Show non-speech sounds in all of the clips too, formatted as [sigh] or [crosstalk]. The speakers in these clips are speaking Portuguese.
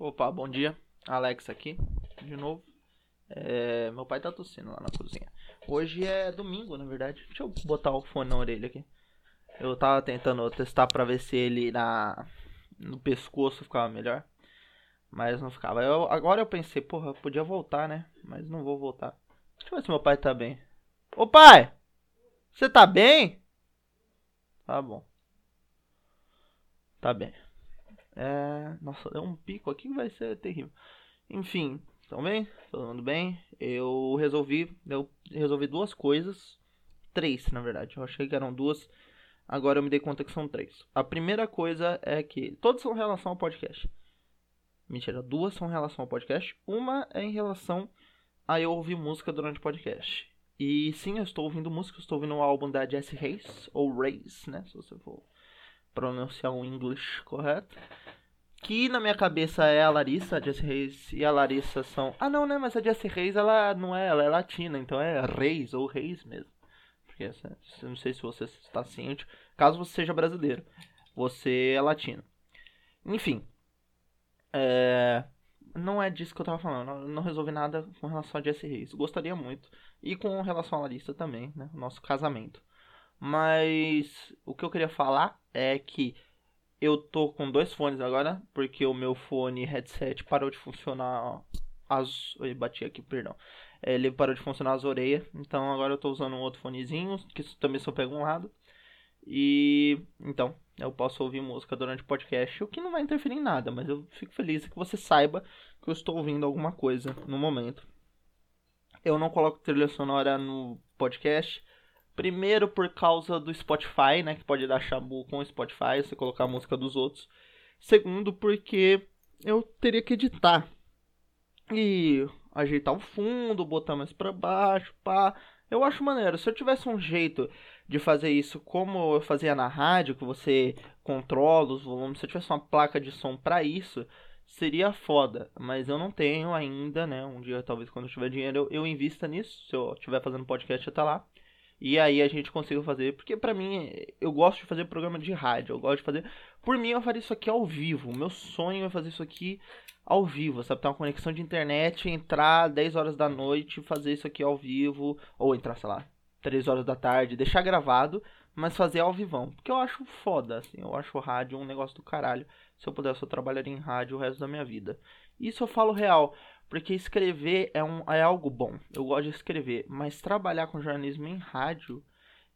Opa, bom dia. Alex aqui, de novo. É, meu pai tá tossindo lá na cozinha. Hoje é domingo, na verdade. Deixa eu botar o fone na orelha aqui. Eu tava tentando testar pra ver se ele na no pescoço ficava melhor. Mas não ficava. Eu, agora eu pensei, porra, eu podia voltar, né? Mas não vou voltar. Deixa eu ver se meu pai tá bem. Ô pai! Você tá bem? Tá bom. Tá bem. É... Nossa, deu um pico aqui que vai ser terrível. Enfim, estão bem? Todo mundo bem? Eu resolvi. Eu resolvi duas coisas. Três, na verdade. Eu achei que eram duas. Agora eu me dei conta que são três. A primeira coisa é que. Todos são em relação ao podcast. Mentira, duas são em relação ao podcast. Uma é em relação a eu ouvir música durante o podcast. E sim, eu estou ouvindo música, estou ouvindo o álbum da Jessie Hayes, ou Reyes, né? Se você for pronunciar o inglês correto. Que na minha cabeça é a Larissa, a Jessie Reis e a Larissa são. Ah não, né? Mas a Jessie Reis ela não é, ela é latina, então é Reis ou Reis mesmo. Porque essa, não sei se você está ciente. Caso você seja brasileiro, você é latino. Enfim. É... Não é disso que eu tava falando. Não, não resolvi nada com relação a Jessie Reis. Gostaria muito. E com relação a Larissa também, né? Nosso casamento. Mas o que eu queria falar é que eu tô com dois fones agora, porque o meu fone headset parou de funcionar as. Eu bati aqui, perdão. Ele parou de funcionar as orelhas. Então agora eu tô usando um outro fonezinho, que também só pega um lado. E então, eu posso ouvir música durante o podcast, o que não vai interferir em nada, mas eu fico feliz que você saiba que eu estou ouvindo alguma coisa no momento. Eu não coloco trilha sonora no podcast, Primeiro por causa do Spotify, né? Que pode dar chabu com o Spotify, você colocar a música dos outros. Segundo, porque eu teria que editar. E ajeitar o fundo, botar mais pra baixo, pá. Eu acho maneiro. Se eu tivesse um jeito de fazer isso como eu fazia na rádio, que você controla os volumes, se eu tivesse uma placa de som para isso, seria foda. Mas eu não tenho ainda, né? Um dia, talvez, quando eu tiver dinheiro, eu, eu invista nisso. Se eu estiver fazendo podcast até lá. E aí a gente conseguiu fazer, porque para mim, eu gosto de fazer programa de rádio, eu gosto de fazer. Por mim, eu faria isso aqui ao vivo. O meu sonho é fazer isso aqui ao vivo, sabe? Ter uma conexão de internet, entrar 10 horas da noite, fazer isso aqui ao vivo, ou entrar, sei lá, 3 horas da tarde, deixar gravado, mas fazer ao vivão. Porque eu acho foda, assim, eu acho rádio um negócio do caralho. Se eu pudesse, eu trabalharia em rádio o resto da minha vida. Isso eu falo real. Porque escrever é, um, é algo bom. Eu gosto de escrever. Mas trabalhar com jornalismo em rádio,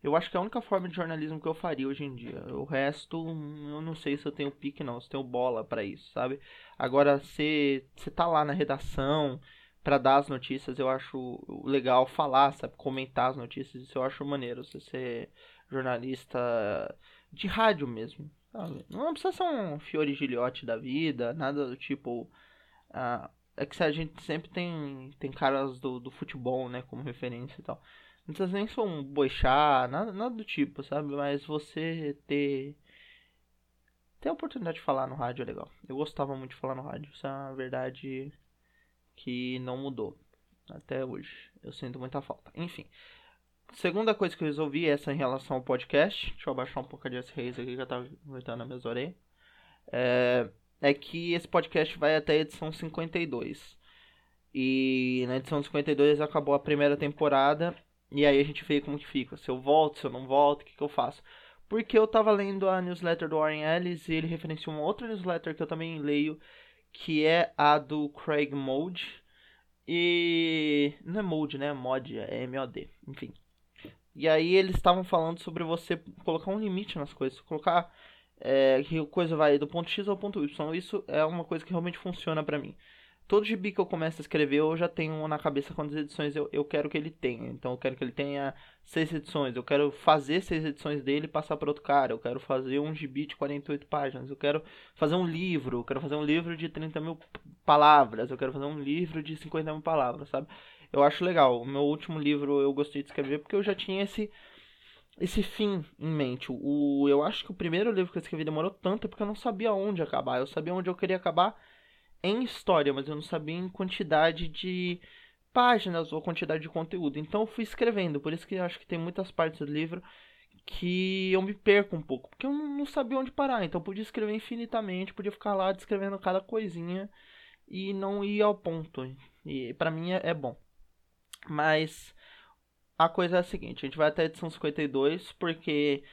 eu acho que é a única forma de jornalismo que eu faria hoje em dia. O resto, eu não sei se eu tenho pique, não. Se eu tenho bola para isso, sabe? Agora, você tá lá na redação para dar as notícias, eu acho legal falar, sabe? Comentar as notícias, isso eu acho maneiro. Você ser jornalista de rádio mesmo? Não precisa ser um Fiore Gilhote da vida, nada do tipo. Uh, é que a gente sempre tem, tem caras do, do futebol, né, como referência e tal. Não precisa nem ser um boixá, nada, nada do tipo, sabe? Mas você ter. Ter a oportunidade de falar no rádio é legal. Eu gostava muito de falar no rádio. Isso é uma verdade que não mudou até hoje. Eu sinto muita falta. Enfim. Segunda coisa que eu resolvi é essa em relação ao podcast. Deixa eu abaixar um pouco a Jess Reis aqui que já tá gritando na minha orelhas. É, é que esse podcast vai até a edição 52. E na edição 52 acabou a primeira temporada. E aí a gente vê como que fica. Se eu volto, se eu não volto, o que, que eu faço? Porque eu tava lendo a newsletter do Warren Ellis e ele referenciou uma outra newsletter que eu também leio, que é a do Craig Mode. E. Não é Mode, né? Mod, é M-O-D. Enfim. E aí eles estavam falando sobre você colocar um limite nas coisas. Colocar é, que a coisa vai do ponto X ao ponto Y. Isso é uma coisa que realmente funciona para mim. Todo gibi que eu começo a escrever, eu já tenho na cabeça quantas edições eu, eu quero que ele tenha. Então eu quero que ele tenha seis edições. Eu quero fazer seis edições dele e passar para outro cara. Eu quero fazer um gibi de 48 páginas. Eu quero fazer um livro. Eu quero fazer um livro de 30 mil palavras. Eu quero fazer um livro de 50 mil palavras, sabe? Eu acho legal. O meu último livro eu gostei de escrever porque eu já tinha esse esse fim em mente. O, eu acho que o primeiro livro que eu escrevi demorou tanto porque eu não sabia onde acabar. Eu sabia onde eu queria acabar em história, mas eu não sabia em quantidade de páginas ou quantidade de conteúdo. Então eu fui escrevendo, por isso que eu acho que tem muitas partes do livro que eu me perco um pouco, porque eu não sabia onde parar. Então eu podia escrever infinitamente, podia ficar lá descrevendo cada coisinha e não ir ao ponto. E para mim é, é bom. Mas a coisa é a seguinte, a gente vai até a edição 52 porque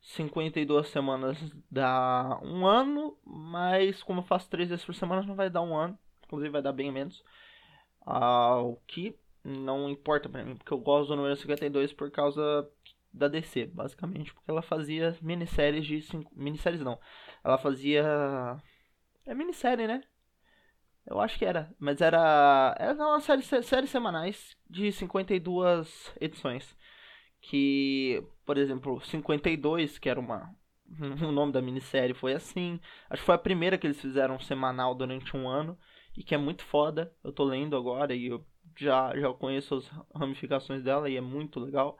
52 semanas dá um ano, mas como eu faço 3 vezes por semana não vai dar um ano, inclusive vai dar bem menos. Ah, o que não importa pra mim, porque eu gosto do número 52 por causa da DC, basicamente, porque ela fazia minisséries de cinco, minisséries não. Ela fazia é minissérie, né? Eu acho que era, mas era era uma série séries semanais de 52 edições. Que, por exemplo, 52, que era uma [laughs] o nome da minissérie foi assim. Acho que foi a primeira que eles fizeram semanal durante um ano e que é muito foda. Eu tô lendo agora e eu já já conheço as ramificações dela e é muito legal.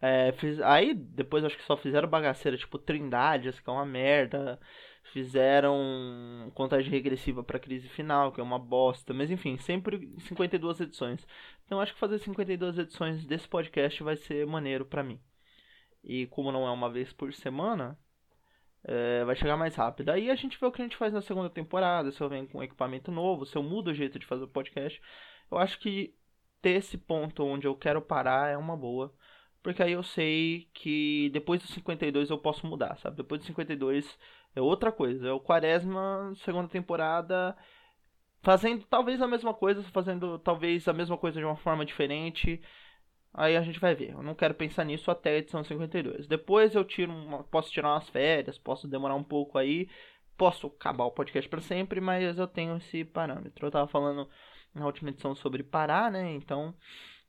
É, fiz, aí depois acho que só fizeram bagaceira, tipo Trindade, que é uma merda. Fizeram contagem regressiva para crise final, que é uma bosta. Mas enfim, sempre 52 edições. Então acho que fazer 52 edições desse podcast vai ser maneiro para mim. E como não é uma vez por semana, é, vai chegar mais rápido. Aí a gente vê o que a gente faz na segunda temporada, se eu venho com equipamento novo, se eu mudo o jeito de fazer o podcast. Eu acho que ter esse ponto onde eu quero parar é uma boa. Porque aí eu sei que depois do 52 eu posso mudar, sabe? Depois do 52 é outra coisa. É o Quaresma, segunda temporada, fazendo talvez a mesma coisa, fazendo talvez a mesma coisa de uma forma diferente. Aí a gente vai ver. Eu não quero pensar nisso até a edição 52. Depois eu tiro uma, posso tirar umas férias, posso demorar um pouco aí, posso acabar o podcast para sempre, mas eu tenho esse parâmetro. Eu tava falando na última edição sobre parar, né? Então,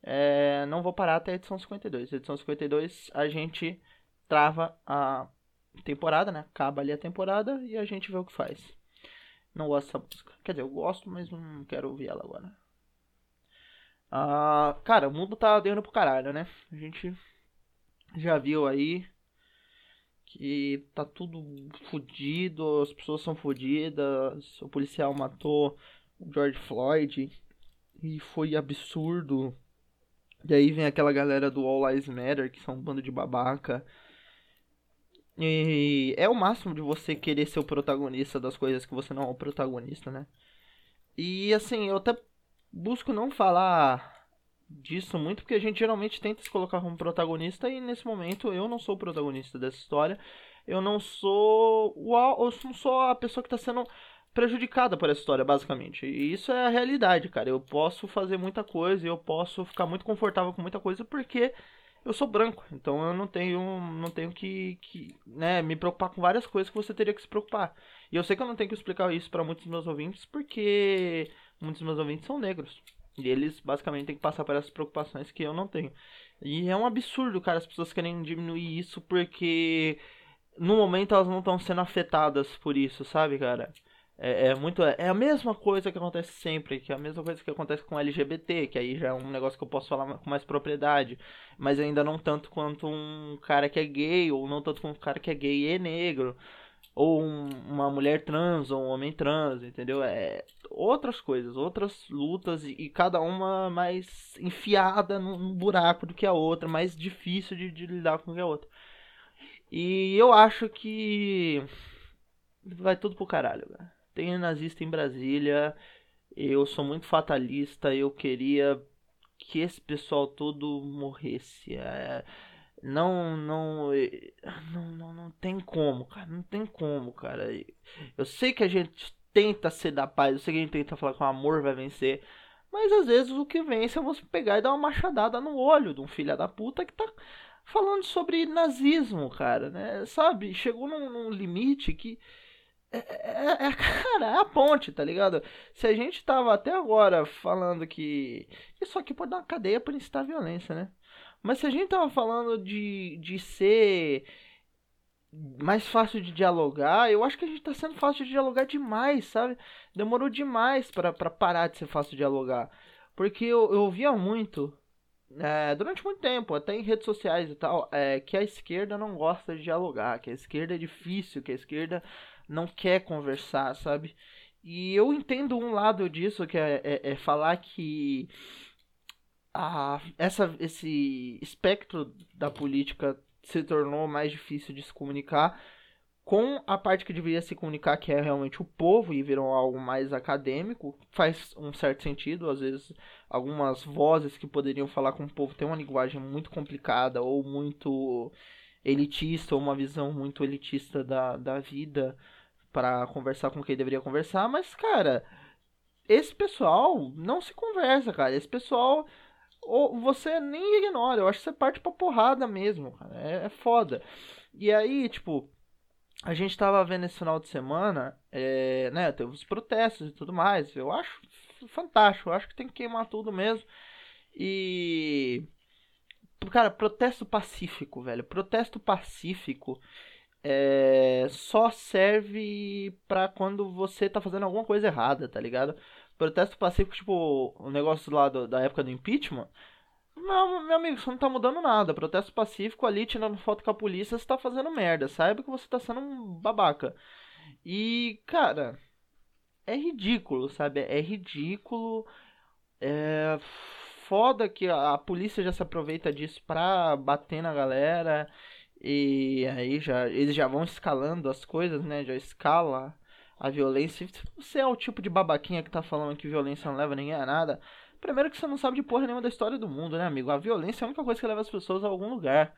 é, não vou parar até a edição 52. A edição 52 a gente trava a temporada, né? Acaba ali a temporada e a gente vê o que faz. Não gosto dessa música. Quer dizer, eu gosto, mas não quero ouvir ela agora. Ah, cara, o mundo tá dando pro caralho, né? A gente já viu aí que tá tudo fodido, as pessoas são fodidas, o policial matou o George Floyd e foi absurdo e aí vem aquela galera do All Lives Matter, que são um bando de babaca. E é o máximo de você querer ser o protagonista das coisas que você não é o protagonista, né? E assim, eu até busco não falar disso muito, porque a gente geralmente tenta se colocar como protagonista e nesse momento eu não sou o protagonista dessa história. Eu não sou o eu não sou a pessoa que está sendo prejudicada por essa história, basicamente. E isso é a realidade, cara. Eu posso fazer muita coisa e eu posso ficar muito confortável com muita coisa porque eu sou branco. Então eu não tenho, não tenho que, que né, me preocupar com várias coisas que você teria que se preocupar. E eu sei que eu não tenho que explicar isso para muitos dos meus ouvintes porque muitos dos meus ouvintes são negros. E eles basicamente têm que passar por essas preocupações que eu não tenho. E é um absurdo, cara, as pessoas querem diminuir isso porque no momento elas não estão sendo afetadas por isso, sabe, cara? É, é, muito. É a mesma coisa que acontece sempre, que é a mesma coisa que acontece com LGBT, que aí já é um negócio que eu posso falar com mais propriedade, mas ainda não tanto quanto um cara que é gay, ou não tanto quanto um cara que é gay e é negro, ou um, uma mulher trans, ou um homem trans, entendeu? É outras coisas, outras lutas, e, e cada uma mais enfiada num, buraco do que a outra, mais difícil de, de lidar com que a outra. E eu acho que vai tudo pro caralho, cara tem nazista em Brasília. Eu sou muito fatalista. Eu queria que esse pessoal todo morresse. É, não, não, não, não, não tem como, cara. Não tem como, cara. Eu sei que a gente tenta ser da paz. Eu sei que a gente tenta falar que o amor vai vencer. Mas às vezes o que vence é você pegar e dar uma machadada no olho de um filho da puta que tá falando sobre nazismo, cara, né? Sabe? Chegou num, num limite que é, é, é, cara, é a ponte, tá ligado? Se a gente tava até agora falando que. Isso aqui pode dar uma cadeia por incitar violência, né? Mas se a gente tava falando de, de ser mais fácil de dialogar, eu acho que a gente tá sendo fácil de dialogar demais, sabe? Demorou demais para parar de ser fácil de dialogar. Porque eu, eu ouvia muito, é, durante muito tempo, até em redes sociais e tal, é, que a esquerda não gosta de dialogar, que a esquerda é difícil, que a esquerda não quer conversar, sabe? E eu entendo um lado disso, que é, é, é falar que a, essa, esse espectro da política se tornou mais difícil de se comunicar com a parte que deveria se comunicar, que é realmente o povo, e viram algo mais acadêmico, faz um certo sentido. Às vezes, algumas vozes que poderiam falar com o povo têm uma linguagem muito complicada ou muito elitista, ou uma visão muito elitista da, da vida para conversar com quem deveria conversar, mas, cara, esse pessoal não se conversa, cara. Esse pessoal ou você nem ignora, eu acho que você parte pra porrada mesmo, cara. É, é foda. E aí, tipo, a gente tava vendo esse final de semana, é, né, teve os protestos e tudo mais. Eu acho fantástico, eu acho que tem que queimar tudo mesmo. E. Cara, protesto pacífico, velho. Protesto pacífico é, só serve pra quando você tá fazendo alguma coisa errada, tá ligado? Protesto pacífico, tipo, o negócio lá do, da época do impeachment. Não, meu amigo, você não tá mudando nada. Protesto pacífico ali, tirando foto com a polícia, você tá fazendo merda. Saiba que você tá sendo um babaca. E, cara, é ridículo, sabe? É ridículo. É foda que a, a polícia já se aproveita disso pra bater na galera. E aí já eles já vão escalando as coisas, né? Já escala a violência. Se você é o tipo de babaquinha que tá falando que violência não leva ninguém a nada, primeiro que você não sabe de porra nenhuma da história do mundo, né, amigo? A violência é a única coisa que leva as pessoas a algum lugar.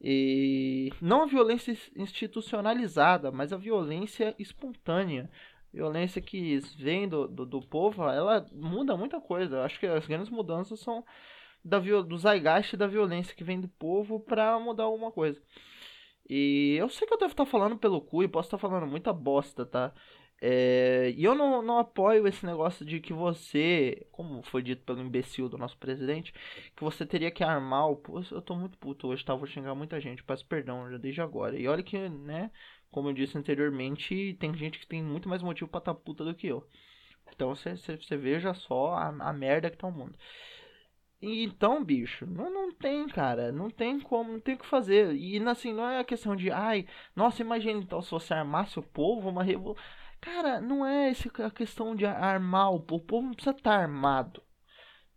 E não a violência institucionalizada, mas a violência espontânea. Violência que vem do, do, do povo, ela muda muita coisa. Eu acho que as grandes mudanças são da, do zeitgeist da violência que vem do povo pra mudar alguma coisa. E eu sei que eu devo estar falando pelo cu e posso estar falando muita bosta, tá? É, e eu não, não apoio esse negócio de que você, como foi dito pelo imbecil do nosso presidente, que você teria que armar o. Eu tô muito puto hoje, tá? Vou xingar muita gente, peço perdão já desde agora. E olha que, né, como eu disse anteriormente, tem gente que tem muito mais motivo pra tá puta do que eu. Então você veja só a, a merda que tá o mundo. Então, bicho, não, não tem, cara. Não tem como, não tem o que fazer. E assim, não é a questão de, ai, nossa, imagina então se você armasse o povo, uma revolução. Cara, não é esse a questão de armar o povo. O povo não precisa estar armado.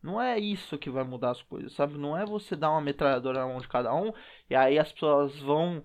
Não é isso que vai mudar as coisas, sabe? Não é você dar uma metralhadora na mão de cada um e aí as pessoas vão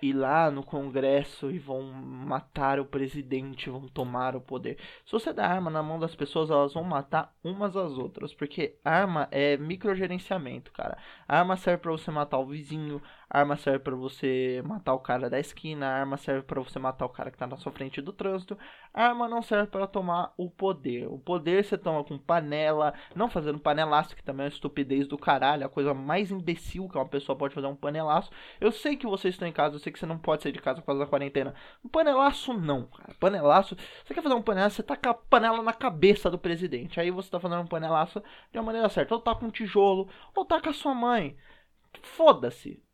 ir lá no Congresso e vão matar o presidente, vão tomar o poder. Se você dá arma na mão das pessoas, elas vão matar umas às outras, porque arma é microgerenciamento, cara. arma serve para você matar o vizinho, arma serve para você matar o cara da esquina, arma serve para você matar o cara que tá na sua frente do trânsito. arma não serve para tomar o poder. O poder você toma com panela, não fazendo panelaço, que também é uma estupidez do caralho, a coisa mais imbecil que uma pessoa pode fazer um panelaço. Eu sei que vocês estão em casa, eu sei que você não pode sair de casa por causa da quarentena. Um panelaço não, cara. Panelaço. Você quer fazer um panelaço, você taca a panela na cabeça do presidente. Aí você tá fazendo um panelaço de uma maneira certa. Ou taca um tijolo, ou taca a sua mãe. Foda-se.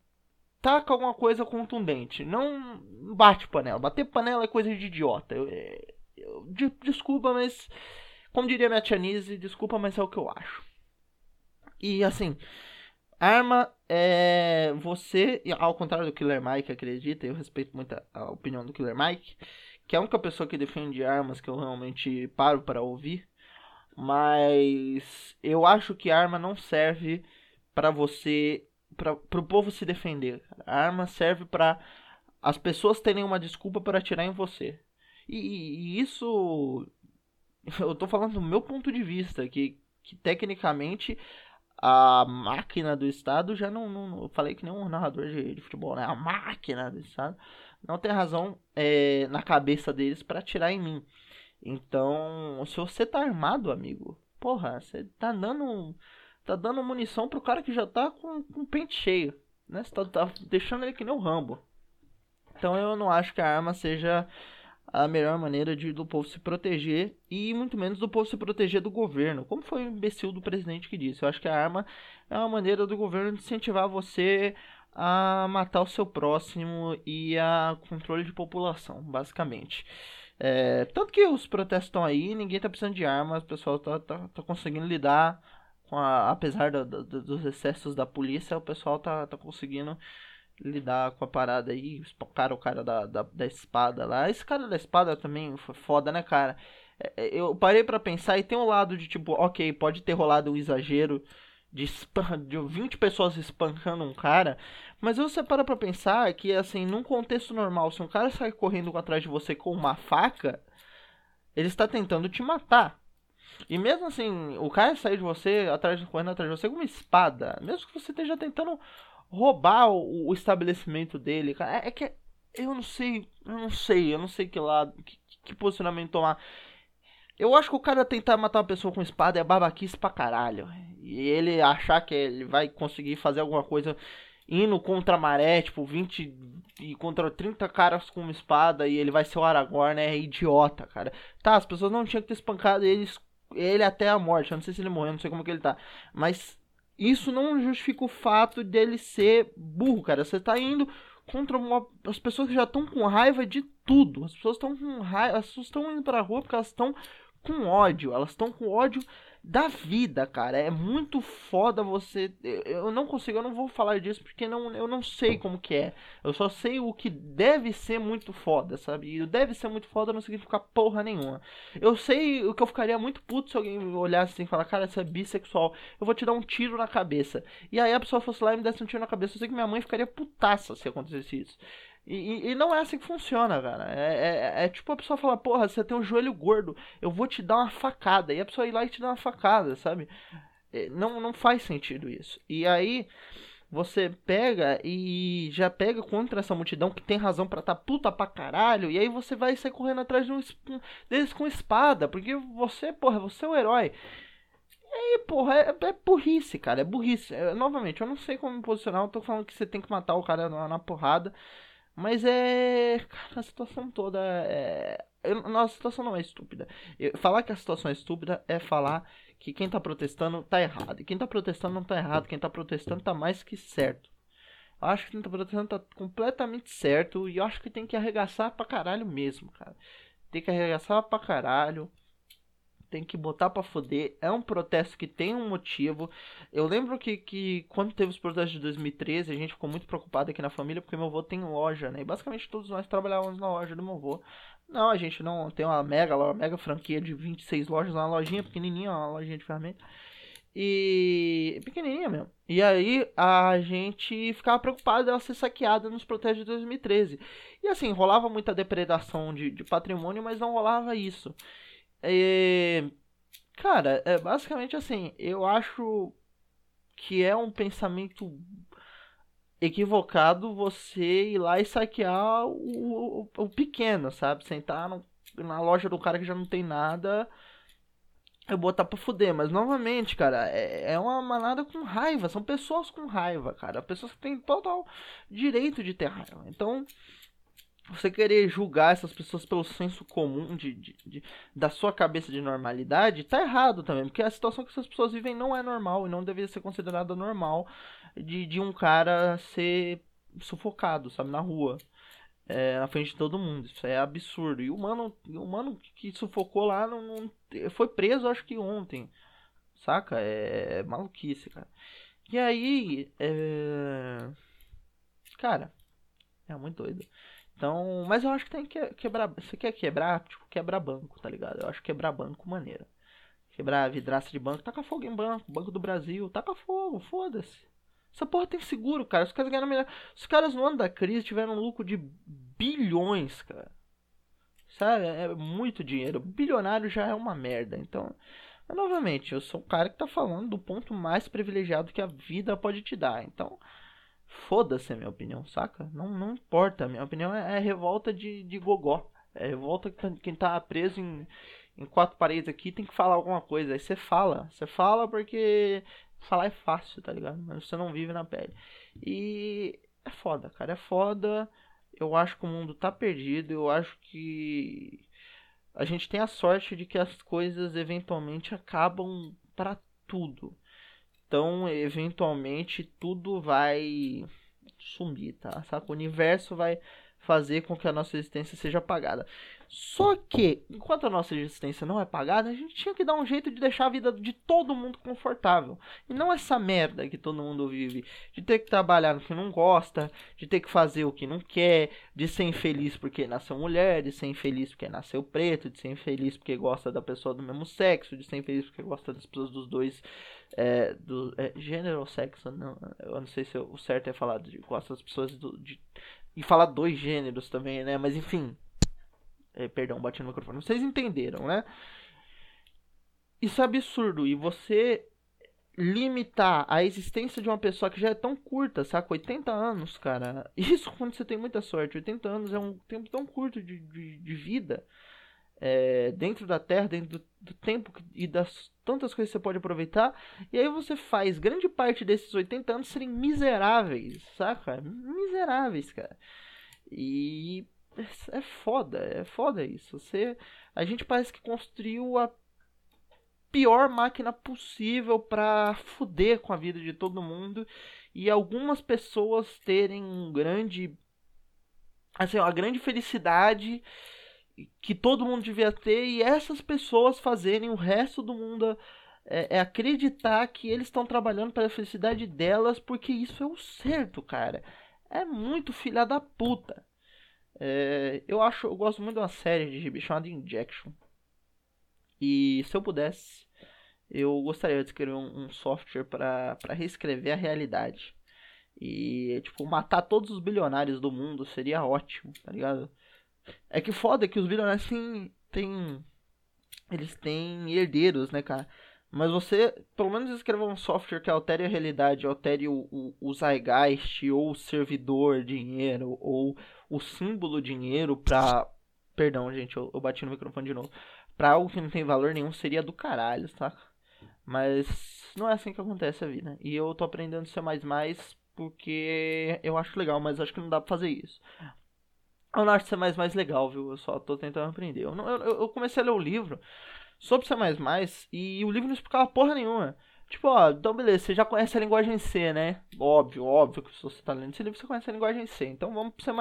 Taca alguma coisa contundente. Não bate panela. Bater panela é coisa de idiota. Eu, eu, de, desculpa, mas. Como diria minha tia Nise, desculpa, mas é o que eu acho. E assim. Arma é você, ao contrário do Killer Mike, acredita, eu respeito muito a opinião do Killer Mike, que é a única pessoa que defende armas que eu realmente paro para ouvir, mas eu acho que arma não serve para você, para o povo se defender. A arma serve para as pessoas terem uma desculpa para atirar em você. E, e, isso eu tô falando do meu ponto de vista, que, que tecnicamente a máquina do Estado já não, não, Eu falei que nem um narrador de, de, futebol, né? A máquina do Estado não tem razão é, na cabeça deles para atirar em mim. Então, se você tá armado, amigo, porra, você tá dando. Tá dando munição pro cara que já tá com, com pente cheio. Né? Você tá, tá deixando ele que nem o Rambo. Então eu não acho que a arma seja a melhor maneira de, do povo se proteger e muito menos do povo se proteger do governo. Como foi o imbecil do presidente que disse? Eu acho que a arma é uma maneira do governo incentivar você a matar o seu próximo e a controle de população, basicamente. É, tanto que os protestos estão aí, ninguém tá precisando de armas, o pessoal tá, tá, tá conseguindo lidar a, apesar do, do, dos excessos da polícia, o pessoal tá, tá conseguindo lidar com a parada aí, cara o cara da, da, da, espada lá. Esse cara da espada também foi foda, né, cara? É, é, eu parei para pensar e tem um lado de tipo, ok, pode ter rolado um exagero de, [laughs] de 20 pessoas espancando um cara. Mas você para pra pensar que, assim, num contexto normal, se um cara sai correndo atrás de você com uma faca, ele está tentando te matar. E mesmo assim, o cara sair de você, atrás, correndo atrás de você com uma espada, mesmo que você esteja tentando roubar o, o estabelecimento dele, cara, é, é, que eu não sei, eu não sei, eu não sei que lado, que, que posicionamento tomar. Eu acho que o cara tentar matar uma pessoa com espada é babaquice pra caralho. E ele achar que ele vai conseguir fazer alguma coisa indo contra a maré, tipo, 20 e contra 30 caras com uma espada e ele vai ser o Aragorn, é idiota, cara. Tá, as pessoas não tinham que ter espancado eles, ele até a morte. Eu não sei se ele morreu, não sei como que ele tá. Mas isso não justifica o fato dele ser burro, cara. Você tá indo contra uma, as pessoas que já estão com raiva de tudo. As pessoas estão com raiva, as pessoas estão indo pra rua porque elas estão com ódio. Elas estão com ódio da vida, cara. É muito foda você. Eu não consigo, eu não vou falar disso porque não, eu não sei como que é. Eu só sei o que deve ser muito foda, sabe? E o deve ser muito foda não significa porra nenhuma. Eu sei o que eu ficaria muito puto se alguém olhasse assim e falar, cara, você é bissexual, eu vou te dar um tiro na cabeça. E aí a pessoa fosse lá e me desse um tiro na cabeça. Eu sei que minha mãe ficaria putaça se acontecesse isso. E, e, não é assim que funciona, cara. É, é, é, tipo a pessoa falar, porra, você tem um joelho gordo, eu vou te dar uma facada. E a pessoa ir lá e te dar uma facada, sabe? É, não, não faz sentido isso. E aí você pega e já pega contra essa multidão que tem razão para tá puta pra caralho. E aí você vai sair correndo atrás de um deles com espada. Porque você, porra, você é o herói. E aí, porra, é, é burrice, cara. É burrice. É, novamente, eu não sei como me posicionar. Eu tô falando que você tem que matar o cara na, na porrada. Mas é. Cara, a situação toda é. Nossa, a situação não é estúpida. Eu, falar que a situação é estúpida é falar que quem tá protestando tá errado. E quem tá protestando não tá errado. Quem tá protestando tá mais que certo. Eu acho que quem tá protestando tá completamente certo. E eu acho que tem que arregaçar pra caralho mesmo, cara. Tem que arregaçar pra caralho tem que botar para foder. É um protesto que tem um motivo. Eu lembro que, que quando teve os protestos de 2013, a gente ficou muito preocupado aqui na família porque meu avô tem loja, né? E basicamente todos nós trabalhávamos na loja do meu avô. Não, a gente não tem uma mega, uma mega franquia de 26 lojas, uma lojinha pequenininha, uma lojinha de ferramenta. E pequenininha mesmo. E aí a gente ficava preocupado dela ser saqueada nos protestos de 2013. E assim, rolava muita depredação de, de patrimônio, mas não rolava isso. E, cara, é basicamente assim, eu acho que é um pensamento equivocado você ir lá e saquear o, o, o pequeno, sabe? Sentar no, na loja do cara que já não tem nada eu botar pra fuder. Mas novamente, cara, é, é uma manada com raiva. São pessoas com raiva, cara. Pessoas que têm total direito de ter raiva. Então, você querer julgar essas pessoas pelo senso comum de, de, de, da sua cabeça de normalidade, tá errado também, porque a situação que essas pessoas vivem não é normal e não deveria ser considerada normal de, de um cara ser sufocado, sabe, na rua. É, na frente de todo mundo. Isso é absurdo. E o mano, o mano que sufocou lá não, não foi preso, acho que ontem. Saca? É, é maluquice, cara. E aí, é... cara, é muito doido. Então, mas eu acho que tem que quebrar. Você quer quebrar? Tipo, quebrar banco, tá ligado? Eu acho que quebrar banco maneira. Quebrar vidraça de banco, taca fogo em banco, Banco do Brasil, taca fogo, foda-se. Essa porra tem seguro, cara. Os caras ganharam melhor. Os caras no ano da crise tiveram um lucro de bilhões, cara. Sabe? É muito dinheiro. Bilionário já é uma merda. Então, mas, novamente, eu sou um cara que tá falando do ponto mais privilegiado que a vida pode te dar. Então, Foda-se a minha opinião, saca? Não, não importa. A minha opinião é, é revolta de, de gogó. É revolta que quem tá preso em, em quatro paredes aqui tem que falar alguma coisa. Aí você fala. Você fala porque falar é fácil, tá ligado? Mas você não vive na pele. E é foda, cara. É foda. Eu acho que o mundo tá perdido. Eu acho que a gente tem a sorte de que as coisas eventualmente acabam para tudo. Então, eventualmente, tudo vai sumir, tá? Saca? O universo vai fazer com que a nossa existência seja apagada. Só que, enquanto a nossa existência não é pagada, a gente tinha que dar um jeito de deixar a vida de todo mundo confortável. E não essa merda que todo mundo vive. De ter que trabalhar no que não gosta, de ter que fazer o que não quer, de ser infeliz porque nasceu mulher, de ser infeliz porque nasceu preto, de ser infeliz porque gosta da pessoa do mesmo sexo, de ser infeliz porque gosta das pessoas dos dois. É, do, é, gênero ou sexo, não, eu não sei se o certo é falar de gosta das pessoas do, de, e falar dois gêneros também, né? Mas enfim. É, perdão, bati no microfone. Vocês entenderam, né? Isso é absurdo. E você limitar a existência de uma pessoa que já é tão curta, saca? 80 anos, cara. Isso quando você tem muita sorte. 80 anos é um tempo tão curto de, de, de vida. É, dentro da Terra, dentro do, do tempo e das tantas coisas que você pode aproveitar. E aí você faz grande parte desses 80 anos serem miseráveis, saca? Miseráveis, cara. E é foda, é foda isso. Você, a gente parece que construiu a pior máquina possível para fuder com a vida de todo mundo e algumas pessoas terem um grande assim, uma grande felicidade que todo mundo devia ter e essas pessoas fazerem o resto do mundo é, é acreditar que eles estão trabalhando para a felicidade delas porque isso é o certo, cara. É muito filha da puta. É, eu acho, eu gosto muito de uma série de gibi chamada Injection. E se eu pudesse, eu gostaria de escrever um, um software para reescrever a realidade. E, tipo, matar todos os bilionários do mundo seria ótimo, tá ligado? É que foda que os bilionários têm. têm eles têm herdeiros, né, cara? Mas você, pelo menos, escreva um software que altere a realidade, altere o, o, o Zeitgeist, ou o servidor dinheiro, ou o símbolo dinheiro pra. Perdão, gente, eu, eu bati no microfone de novo. Pra algo que não tem valor nenhum seria do caralho, tá? Mas não é assim que acontece a vida. E eu tô aprendendo C porque eu acho legal, mas acho que não dá pra fazer isso. Eu não acho C mais legal, viu? Eu só tô tentando aprender. Eu, não, eu, eu comecei a ler o livro sobre C e o livro não explicava porra nenhuma. Tipo, ó, então beleza, você já conhece a linguagem C, né? Óbvio, óbvio que se você tá lendo esse livro, você conhece a linguagem C. Então vamos pro C.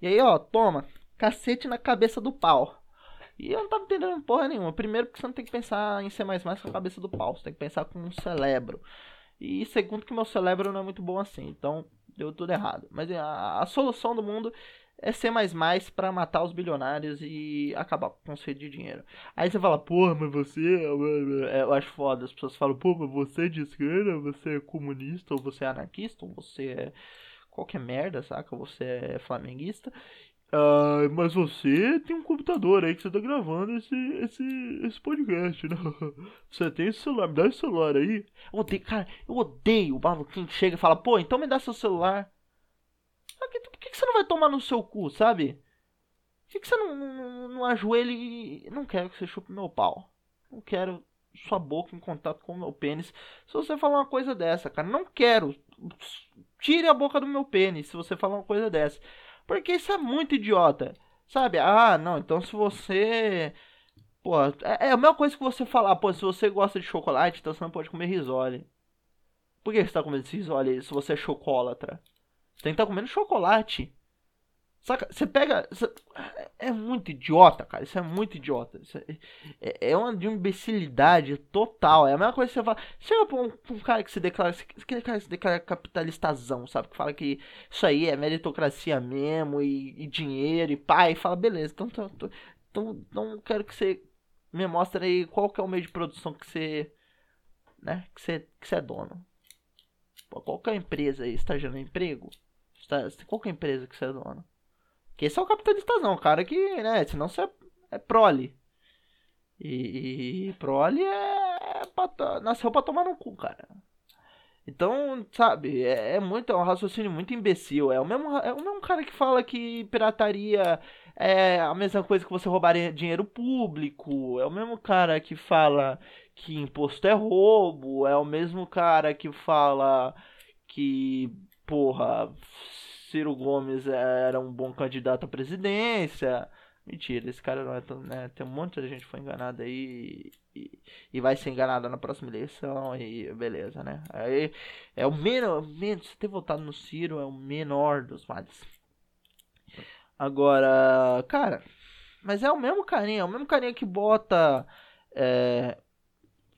E aí, ó, toma, cacete na cabeça do pau. E eu não tava entendendo porra nenhuma. Primeiro, porque você não tem que pensar em C com a cabeça do pau. Você tem que pensar com um celebro. E segundo, que meu celebro não é muito bom assim. Então, deu tudo errado. Mas a, a solução do mundo é C++ para matar os bilionários e acabar com sede de dinheiro. Aí você fala, porra, mas você... É, eu acho foda, as pessoas falam, pô, mas você é de esquerda, você é comunista, ou você é anarquista, ou você é qualquer merda, saca? Você é flamenguista. Ah, mas você tem um computador aí que você tá gravando esse, esse, esse podcast, né? [laughs] Você tem esse celular, me dá esse celular aí. Eu odeio, cara, eu odeio o maluquinho que chega e fala, pô, então me dá seu celular que, que você não vai tomar no seu cu, sabe? Por que, que você não, não, não ajoelha e. Não quero que você chupe meu pau. Não quero sua boca em contato com o meu pênis. Se você falar uma coisa dessa, cara, não quero. Tire a boca do meu pênis se você falar uma coisa dessa. Porque isso é muito idiota. Sabe? Ah, não, então se você. Pô, é, é a mesma coisa que você falar, pô, se você gosta de chocolate, então você não pode comer risole. Por que você tá comendo esse risole se você é chocolatra? Tem que estar tá comendo chocolate. Saca? Você pega. Você... É muito idiota, cara. Isso é muito idiota. É, é, uma de imbecilidade total. É a mesma coisa que você fala. Chega pra um, pra um cara que se declara. Aquele cara que se declara capitalistazão, sabe? Que fala que isso aí é meritocracia mesmo. E, e dinheiro e pai. E fala, beleza, então, então, então, então, então quero que você me mostre aí qual que é o meio de produção que você. Né? Que você, que você é dono. Qual que é a empresa aí? Você tá gerando emprego? Tá, qual que é a empresa que você é dono? Que esse é o capitalista não, cara que, né, senão você é, é prole. E, e prole é, é pra, nasceu pra tomar no cu, cara. Então, sabe, é, é, muito, é um raciocínio muito imbecil. É o, mesmo, é o mesmo cara que fala que pirataria é a mesma coisa que você roubar dinheiro público. É o mesmo cara que fala que imposto é roubo. É o mesmo cara que fala que, porra, Ciro Gomes era um bom candidato à presidência. Mentira, esse cara não é tão. Né, tem um monte de gente que foi enganada aí e, e, vai ser enganada na próxima eleição e beleza, né? Aí é o menor. menos ter votado no Ciro é o menor dos males. Agora, cara, mas é o mesmo carinha, é o mesmo carinha que bota é,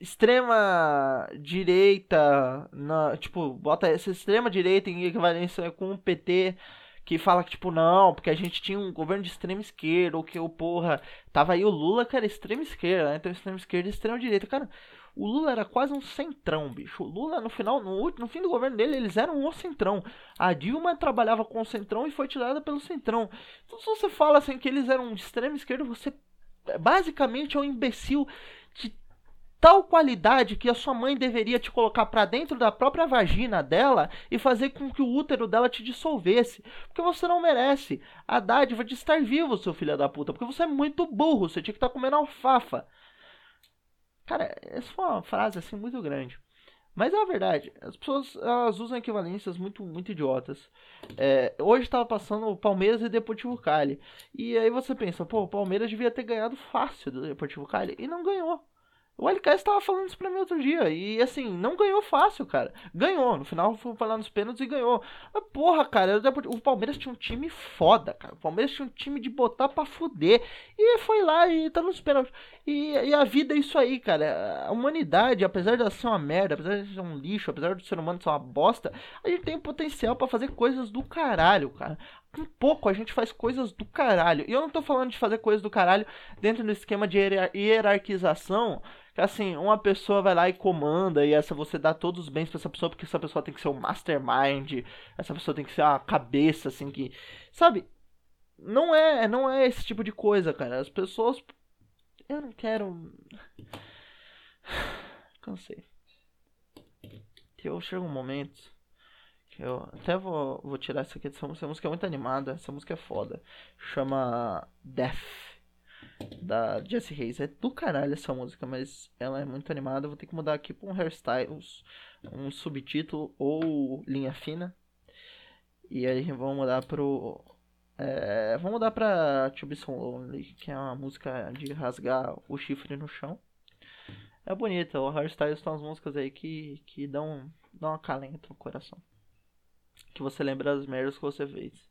extrema direita, na, tipo, bota essa extrema direita em equivalência com o PT, que fala que, tipo, não, porque a gente tinha um governo de extrema esquerda, ou que o porra, tava aí o Lula era extrema esquerda, né? então extrema esquerda e extrema direita, cara. O Lula era quase um centrão, bicho. O Lula, no final, no, no fim do governo dele, eles eram um centrão. A Dilma trabalhava com o centrão e foi tirada pelo centrão. Então, se você fala assim que eles eram de extrema esquerda, você basicamente é um imbecil de tal qualidade que a sua mãe deveria te colocar para dentro da própria vagina dela e fazer com que o útero dela te dissolvesse. Porque você não merece a dádiva de estar vivo, seu filho da puta. Porque você é muito burro, você tinha que estar tá comendo alfafa. Cara, essa foi uma frase assim muito grande. Mas é a verdade, as pessoas elas usam equivalências muito, muito idiotas. É, hoje estava passando o Palmeiras e Deportivo Cali. E aí você pensa, pô, o Palmeiras devia ter ganhado fácil do Deportivo Cali. E não ganhou. O LKS estava falando isso pra mim outro dia. E assim, não ganhou fácil, cara. Ganhou. No final foi lá nos pênaltis e ganhou. Mas porra, cara, o Palmeiras tinha um time foda, cara. O Palmeiras tinha um time de botar pra fuder. E foi lá e tá nos pênaltis. E, e a vida é isso aí, cara. A humanidade, apesar de ser uma merda, apesar de ser um lixo, apesar do ser humano ser uma bosta, a gente tem potencial para fazer coisas do caralho, cara um pouco a gente faz coisas do caralho. E eu não tô falando de fazer coisas do caralho dentro do esquema de hierarquização que assim, uma pessoa vai lá e comanda, e essa você dá todos os bens pra essa pessoa, porque essa pessoa tem que ser o mastermind, essa pessoa tem que ser a cabeça, assim, que. Sabe? Não é, não é esse tipo de coisa, cara. As pessoas. Eu não quero. [sighs] Cansei. Eu chego um momento. Eu até vou, vou tirar essa aqui dessa música. Essa música é muito animada. Essa música é foda. Chama Death da Jessie Hayes. É do caralho essa música, mas ela é muito animada. Vou ter que mudar aqui pra um hairstyles, um subtítulo ou linha fina. E aí vamos mudar pro. É, vamos mudar pra To Be Lonely, que é uma música de rasgar o chifre no chão. É bonita, o hairstyles são as músicas aí que, que dão, dão uma calenta no coração. Que você lembra das merdas que você fez.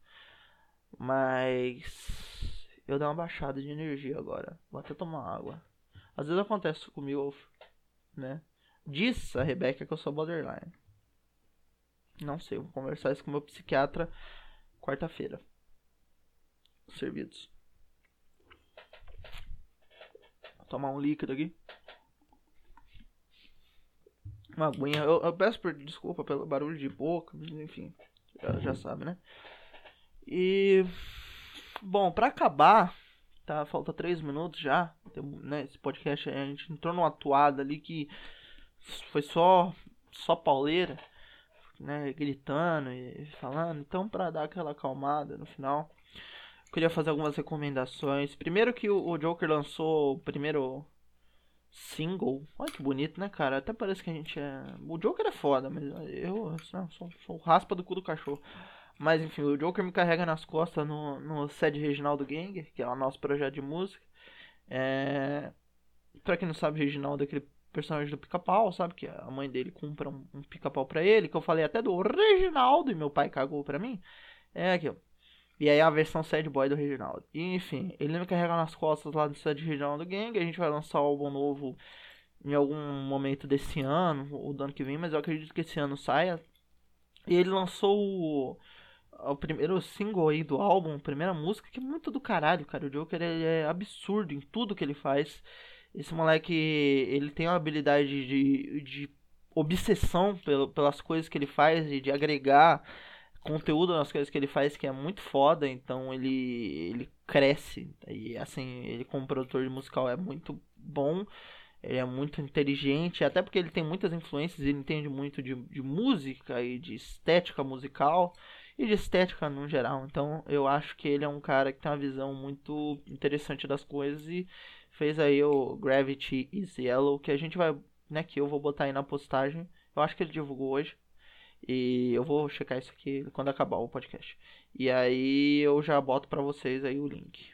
Mas eu dei uma baixada de energia agora. Vou até tomar água. Às vezes acontece comigo, né? Diz a Rebeca que eu sou borderline. Não sei, vou conversar isso com meu psiquiatra quarta-feira. Servidos. Vou tomar um líquido aqui. Uma aguinha. Eu, eu, peço por desculpa pelo barulho de boca, enfim. Já, já sabe, né? E Bom, para acabar, tá? Falta três minutos já. Tem, né, esse podcast a gente entrou numa atuada ali que foi só só pauleira, né? Gritando e falando. Então, para dar aquela acalmada no final, eu queria fazer algumas recomendações. Primeiro que o, o Joker lançou o primeiro single. Olha que bonito, né, cara? Até parece que a gente é. O Joker é foda, mas eu, eu sou, sou raspa do cu do cachorro. Mas enfim, o Joker me carrega nas costas no, no sede Reginaldo Gang, que é o nosso projeto de música. É... Pra quem não sabe, Reginaldo é aquele personagem do pica-pau, sabe? Que a mãe dele compra um, um pica-pau pra ele, que eu falei até do Reginaldo e meu pai cagou pra mim. É aquilo. E aí a versão sad boy do Reginaldo. E, enfim, ele me carrega nas costas lá do sede Reginaldo Gang. A gente vai lançar o álbum novo em algum momento desse ano, ou do ano que vem, mas eu acredito que esse ano saia. E ele lançou o o primeiro single aí do álbum, a primeira música, que é muito do caralho, cara. O Joker é absurdo em tudo que ele faz. Esse moleque, ele tem uma habilidade de, de obsessão pelo, pelas coisas que ele faz e de agregar conteúdo nas coisas que ele faz que é muito foda, então ele ele cresce e assim, ele como produtor de musical é muito bom, ele é muito inteligente, até porque ele tem muitas influências, ele entende muito de, de música e de estética musical e de estética no geral. Então eu acho que ele é um cara que tem uma visão muito interessante das coisas e fez aí o Gravity is Yellow, que a gente vai, né, que eu vou botar aí na postagem. Eu acho que ele divulgou hoje. E eu vou checar isso aqui quando acabar o podcast. E aí eu já boto para vocês aí o link.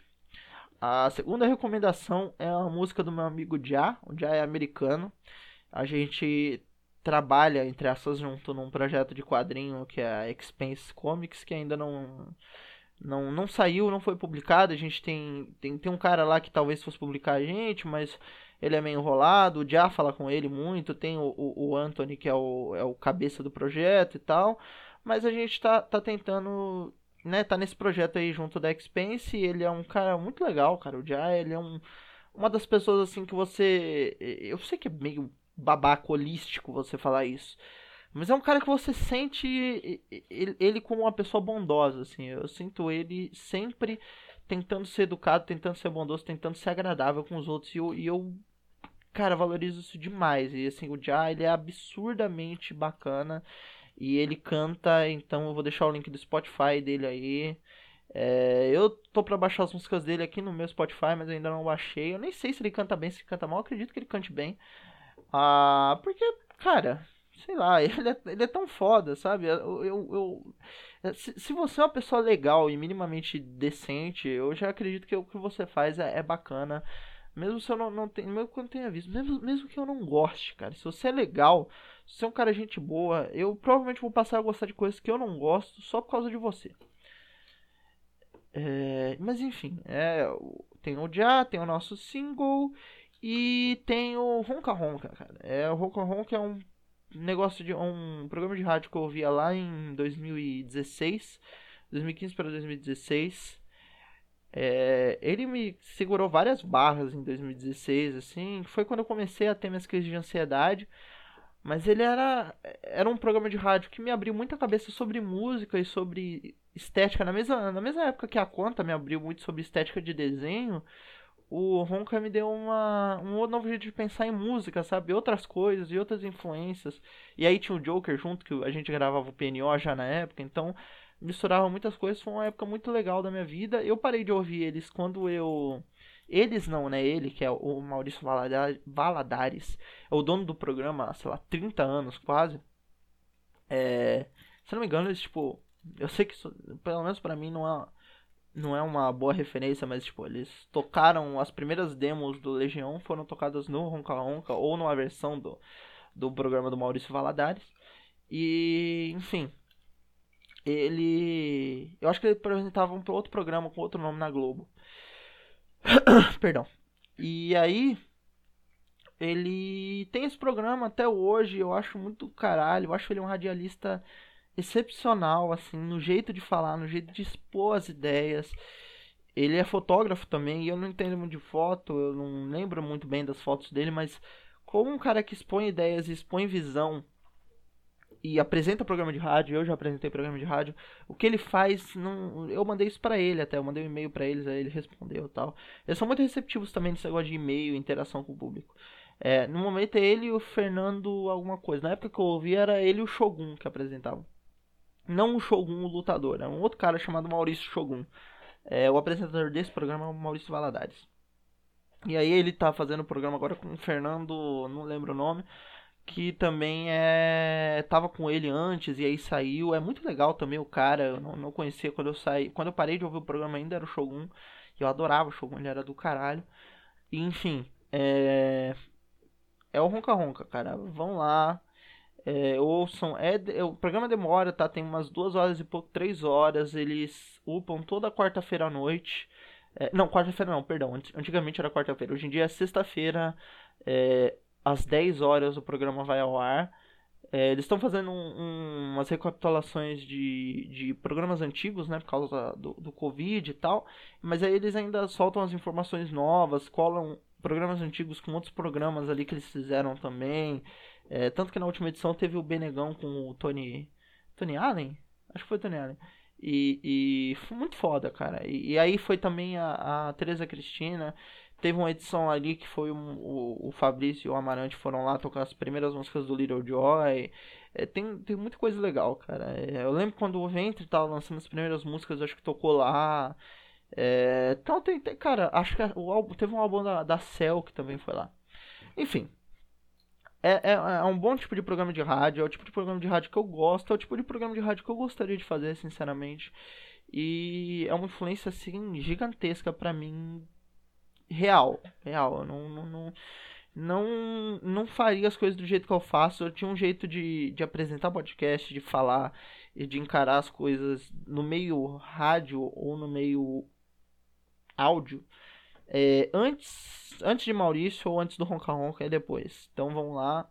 A segunda recomendação é a música do meu amigo Já. O Já é americano. A gente trabalha, entre aspas, junto num projeto de quadrinho que é a Expense Comics, que ainda não, não, não saiu, não foi publicado. A gente tem, tem, tem um cara lá que talvez fosse publicar a gente, mas ele é meio enrolado. O Já fala com ele muito. Tem o, o, o Anthony, que é o, é o cabeça do projeto e tal. Mas a gente tá, tá tentando, né? Tá nesse projeto aí junto da Expense. Ele é um cara muito legal, cara. O Já, ele é um, uma das pessoas assim que você. Eu sei que é meio babaco holístico você falar isso. Mas é um cara que você sente ele, como uma pessoa bondosa, assim. Eu sinto ele sempre tentando ser educado, tentando ser bondoso, tentando ser agradável com os outros. E eu, e eu cara, valorizo isso demais. E assim, o Ja, ele é absurdamente bacana. E ele canta, então eu vou deixar o link do Spotify dele aí. É, eu tô pra baixar as músicas dele aqui no meu Spotify, mas ainda não baixei. Eu nem sei se ele canta bem, se canta mal. Eu acredito que ele cante bem. Ah, porque, cara, sei lá, [laughs] ele é, ele é tão foda, sabe? Eu, eu, eu se, se, você é uma pessoa legal e minimamente decente, eu já acredito que o que você faz é, é bacana. Mesmo se eu não, não mesmo que eu não tenha visto, mesmo, mesmo que eu não goste, cara. Se você é legal, se você é um cara gente boa, eu provavelmente vou passar a gostar de coisas que eu não gosto só por causa de você. É, mas enfim, é, tem o Já, tem o nosso single e tem o Ronca Ronca, cara. É, o Ronca Ronca é um negócio de um programa de rádio que eu ouvia lá em 2016, 2015 para 2016. É, ele me segurou várias barras em 2016, assim, foi quando eu comecei a ter minhas crises de ansiedade. Mas ele era, era um programa de rádio que me abriu muita cabeça sobre música e sobre estética. Na mesma, na mesma época que a Conta me abriu muito sobre estética de desenho, o Ronca me deu uma, um novo jeito de pensar em música, sabe? Outras coisas e outras influências. E aí tinha o Joker junto, que a gente gravava o PNO já na época, então misturava muitas coisas. Foi uma época muito legal da minha vida. Eu parei de ouvir eles quando eu. Eles não, né? Ele, que é o Maurício Valadares, é o dono do programa sei lá, 30 anos quase. É, se não me engano, eles, tipo. Eu sei que, isso, pelo menos para mim, não é não é uma boa referência, mas tipo, eles tocaram as primeiras demos do Legião foram tocadas no Ronca Ronca ou numa versão do, do programa do Maurício Valadares. E, enfim, ele. Eu acho que ele apresentava um outro programa com outro nome na Globo. [coughs] Perdão. E aí. Ele tem esse programa até hoje. Eu acho muito caralho. Eu acho ele um radialista excepcional, assim, no jeito de falar, no jeito de expor as ideias. Ele é fotógrafo também, e eu não entendo muito de foto, eu não lembro muito bem das fotos dele, mas como um cara que expõe ideias e expõe visão e apresenta programa de rádio, eu já apresentei programa de rádio, o que ele faz, não, eu mandei isso para ele até, eu mandei um e-mail para eles, aí ele respondeu e tal. Eles são muito receptivos também nesse negócio de e-mail, interação com o público. É, no momento é ele e o Fernando alguma coisa. Na época que eu ouvi era ele e o Shogun que apresentavam. Não o Shogun, o lutador, é um outro cara chamado Maurício Shogun. É, o apresentador desse programa é o Maurício Valadares. E aí ele tá fazendo o programa agora com o Fernando, não lembro o nome, que também é tava com ele antes e aí saiu. É muito legal também o cara, eu não, não conhecia quando eu saí, quando eu parei de ouvir o programa ainda era o Shogun. Eu adorava o Shogun, ele era do caralho. E, enfim, é é o Ronca Ronca, cara. Vão lá, é, ouçam, é, é, o programa demora, tá? Tem umas duas horas e pouco, três horas. Eles upam toda quarta-feira à noite. É, não, quarta-feira não, perdão. Antigamente era quarta-feira. Hoje em dia é sexta-feira, é, às 10 horas o programa vai ao ar. É, eles estão fazendo um, um, umas recapitulações de, de programas antigos, né? Por causa do, do Covid e tal. Mas aí eles ainda soltam as informações novas, colam programas antigos com outros programas ali que eles fizeram também. É, tanto que na última edição teve o Benegão com o Tony. Tony Allen? Acho que foi o Tony Allen. E, e foi muito foda, cara. E, e aí foi também a, a Teresa Cristina. Teve uma edição ali que foi um, o, o Fabrício e o Amarante foram lá tocar as primeiras músicas do Little Joy. É, tem, tem muita coisa legal, cara. É, eu lembro quando o Ventre tava lançando as primeiras músicas, acho que tocou lá. É, então tem, tem, cara, acho que o álbum, teve um álbum da, da Cell que também foi lá. Enfim, é, é, é, um bom tipo de programa de rádio, é o tipo de programa de rádio que eu gosto, é o tipo de programa de rádio que eu gostaria de fazer, sinceramente. E é uma influência, assim, gigantesca para mim, real, real. Eu não, não, não, não não faria as coisas do jeito que eu faço. Eu tinha um jeito de, de apresentar podcast, de falar e de encarar as coisas no meio rádio ou no meio áudio. É, antes, antes de Maurício ou antes do Ronca Ronca e depois. Então vamos lá.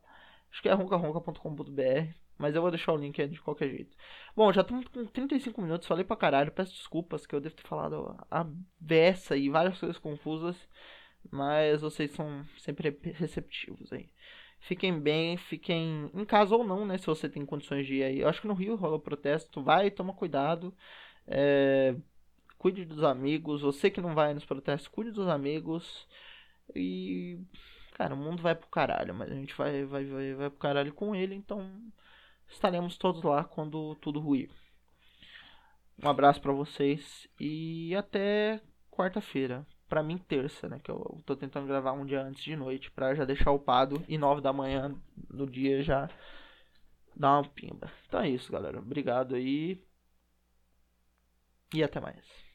Acho que é roncaronca.com.br. Mas eu vou deixar o link aí de qualquer jeito. Bom, já estamos com 35 minutos, falei pra caralho. Peço desculpas que eu devo ter falado a beça e várias coisas confusas. Mas vocês são sempre receptivos aí. Fiquem bem, fiquem em casa ou não, né? Se você tem condições de ir aí. Eu acho que no Rio rola protesto. Vai, toma cuidado. É... Cuide dos amigos. Você que não vai nos protestos, cuide dos amigos. E. Cara, o mundo vai pro caralho, mas a gente vai, vai, vai, vai pro caralho com ele, então estaremos todos lá quando tudo ruir. Um abraço para vocês e até quarta-feira. Pra mim, terça, né? Que eu tô tentando gravar um dia antes de noite pra já deixar upado e nove da manhã no dia já dar uma pimba. Então é isso, galera. Obrigado aí. E até mais.